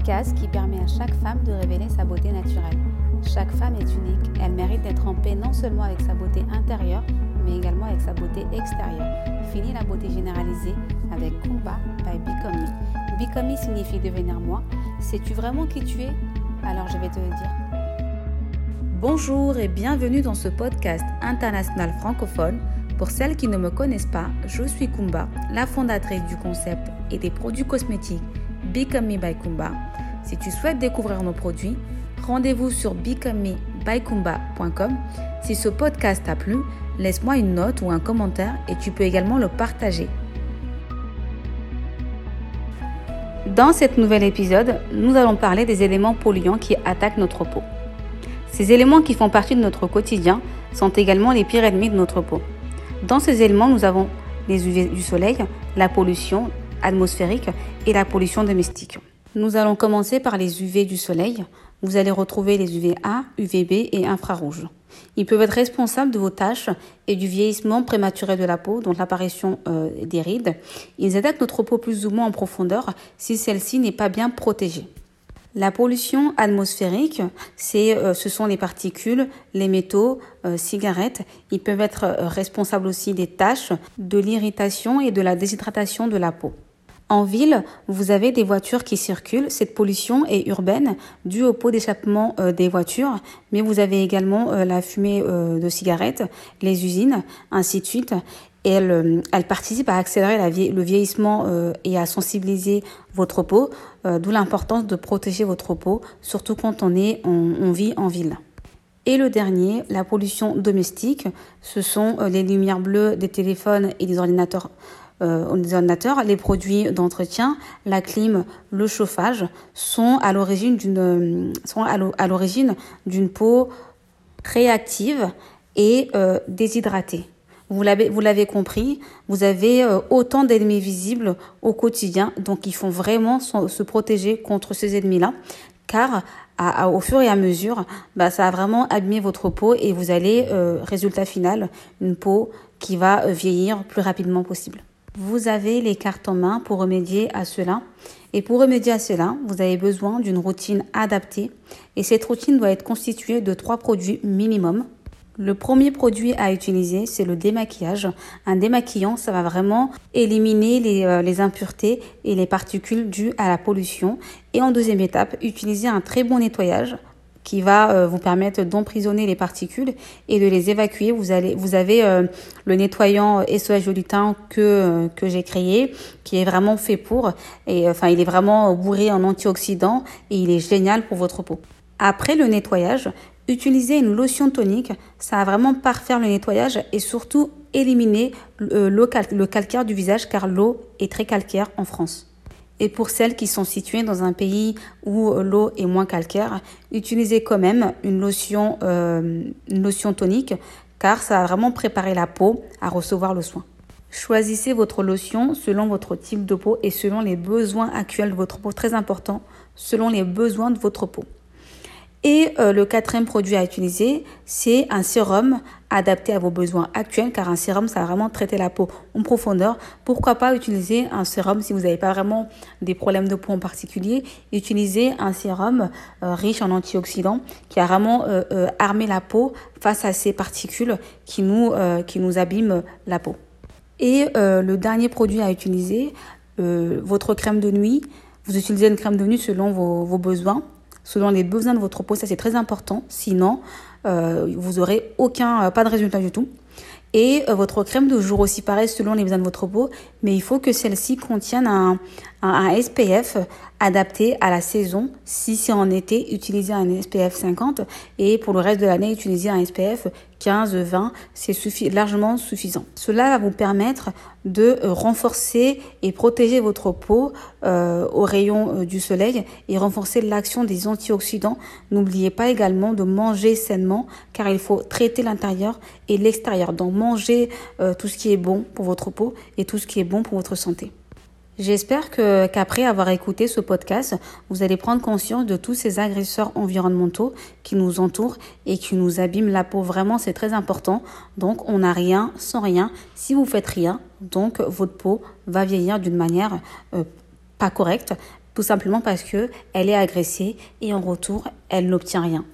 podcast qui permet à chaque femme de révéler sa beauté naturelle. Chaque femme est unique, elle mérite d'être en paix non seulement avec sa beauté intérieure, mais également avec sa beauté extérieure. Fini la beauté généralisée avec Kumba by Become Me. Signifie devenir moi. Sais-tu vraiment qui tu es? Alors je vais te le dire. Bonjour et bienvenue dans ce podcast international francophone. Pour celles qui ne me connaissent pas, je suis Kumba, la fondatrice du concept et des produits cosmétiques Become Me by Kumba. Si tu souhaites découvrir nos produits, rendez-vous sur becomemebykumba.com. Si ce podcast t'a plu, laisse-moi une note ou un commentaire et tu peux également le partager. Dans cet nouvel épisode, nous allons parler des éléments polluants qui attaquent notre peau. Ces éléments qui font partie de notre quotidien sont également les pires ennemis de notre peau. Dans ces éléments, nous avons les UV du soleil, la pollution, atmosphérique et la pollution domestique. Nous allons commencer par les UV du soleil. Vous allez retrouver les UVA, UVB et infrarouges. Ils peuvent être responsables de vos taches et du vieillissement prématuré de la peau, dont l'apparition euh, des rides. Ils attaquent notre peau plus ou moins en profondeur si celle-ci n'est pas bien protégée. La pollution atmosphérique, euh, ce sont les particules, les métaux, euh, cigarettes. Ils peuvent être responsables aussi des taches, de l'irritation et de la déshydratation de la peau. En ville, vous avez des voitures qui circulent. Cette pollution est urbaine, due au pot d'échappement euh, des voitures, mais vous avez également euh, la fumée euh, de cigarettes, les usines, ainsi de suite. Elle, participe à accélérer le vieillissement et à sensibiliser votre peau, d'où l'importance de protéger votre peau, surtout quand on, est, on vit en ville. Et le dernier, la pollution domestique, ce sont les lumières bleues des téléphones et des ordinateurs euh, les produits d'entretien, la clim, le chauffage sont à l'origine d'une sont à l'origine d'une peau réactive et euh, déshydratée. Vous l'avez, vous l'avez compris, vous avez euh, autant d'ennemis visibles au quotidien, donc il faut vraiment se protéger contre ces ennemis-là, car au fur et à mesure, bah, ça a vraiment abîmé votre peau et vous allez, euh, résultat final, une peau qui va vieillir plus rapidement possible. Vous avez les cartes en main pour remédier à cela. Et pour remédier à cela, vous avez besoin d'une routine adaptée. Et cette routine doit être constituée de trois produits minimum. Le premier produit à utiliser, c'est le démaquillage. Un démaquillant, ça va vraiment éliminer les, euh, les, impuretés et les particules dues à la pollution. Et en deuxième étape, utiliser un très bon nettoyage qui va euh, vous permettre d'emprisonner les particules et de les évacuer. Vous, allez, vous avez euh, le nettoyant SOS Jolitin que, euh, que j'ai créé, qui est vraiment fait pour. Et enfin, il est vraiment bourré en antioxydants et il est génial pour votre peau. Après le nettoyage, utilisez une lotion tonique. Ça va vraiment parfaire le nettoyage et surtout éliminer le calcaire du visage car l'eau est très calcaire en France. Et pour celles qui sont situées dans un pays où l'eau est moins calcaire, utilisez quand même une lotion, euh, tonique car ça va vraiment préparer la peau à recevoir le soin. Choisissez votre lotion selon votre type de peau et selon les besoins actuels de votre peau, très important, selon les besoins de votre peau. Et euh, le quatrième produit à utiliser, c'est un sérum adapté à vos besoins actuels, car un sérum, ça va vraiment traiter la peau en profondeur. Pourquoi pas utiliser un sérum si vous n'avez pas vraiment des problèmes de peau en particulier? Utilisez un sérum euh, riche en antioxydants qui a vraiment euh, armé la peau face à ces particules qui nous, qui nous abîment la peau. Et le dernier produit à utiliser, votre crème de nuit. Vous utilisez une crème de nuit selon vos, vos besoins selon les besoins de votre peau. Ça, c'est très important. Sinon, euh, vous aurez aucun, euh, pas de résultat du tout. Et euh, votre crème de jour aussi, pareil, selon les besoins de votre peau. Mais il faut que celle-ci contienne un, un, SPF adapté à la saison. Si c'est en été, utilisez un SPF 50. Et pour le reste de l'année, utilisez un SPF 15, 20. C'est largement suffisant. Cela va vous permettre de renforcer et protéger votre peau euh, aux rayons euh, du soleil et renforcer l'action des antioxydants. N'oubliez pas également de manger sainement car il faut traiter l'intérieur et l'extérieur. Donc manger euh, tout ce qui est bon pour votre peau et tout ce qui est bon pour votre santé. J'espère que qu'après avoir écouté ce podcast, vous allez prendre conscience de tous ces agresseurs environnementaux qui nous entourent et qui nous abîment la peau. Vraiment, c'est très important. Donc, on n'a rien sans rien. Si vous faites rien, donc votre peau va vieillir d'une manière euh, pas correcte Tout simplement parce que elle est agressée et en retour, elle n'obtient rien.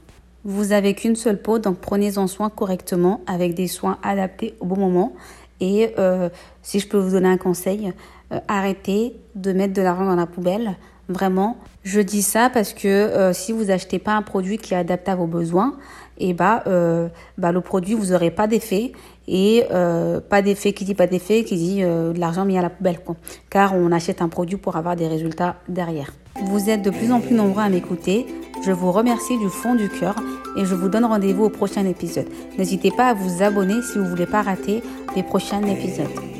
Vous avez qu'une seule peau, donc prenez-en soin correctement avec des soins adaptés au bon moment. Et euh, si je peux vous donner un conseil, euh, arrêtez de mettre de l'argent dans la poubelle. Vraiment, je dis ça parce que euh, si vous achetez pas un produit qui est adapté à vos besoins, et eh bah, bah le produit vous aurez pas d'effet et pas d'effet qui dit pas d'effet qui dit de l'argent mis à la poubelle quoi. Car on achète un produit pour avoir des résultats derrière. Vous êtes de plus en plus nombreux à m'écouter. Je vous remercie du fond du cœur et je vous donne rendez-vous au prochain épisode. N'hésitez pas à vous abonner si vous voulez pas rater les prochains épisodes.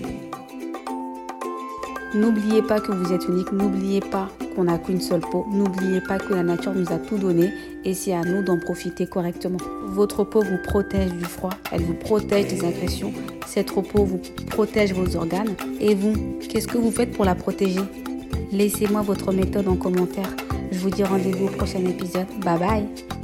N'oubliez pas que vous êtes unique, n'oubliez pas qu'on n'a qu'une seule peau, n'oubliez pas que la nature nous a tout donné et c'est à nous d'en profiter correctement. Votre peau vous protège du froid, elle vous protège des agressions, cette peau vous protège vos organes. Et vous, qu'est-ce que vous faites pour la protéger? Laissez-moi votre méthode en commentaire. Je vous dis rendez-vous au prochain épisode. Bye bye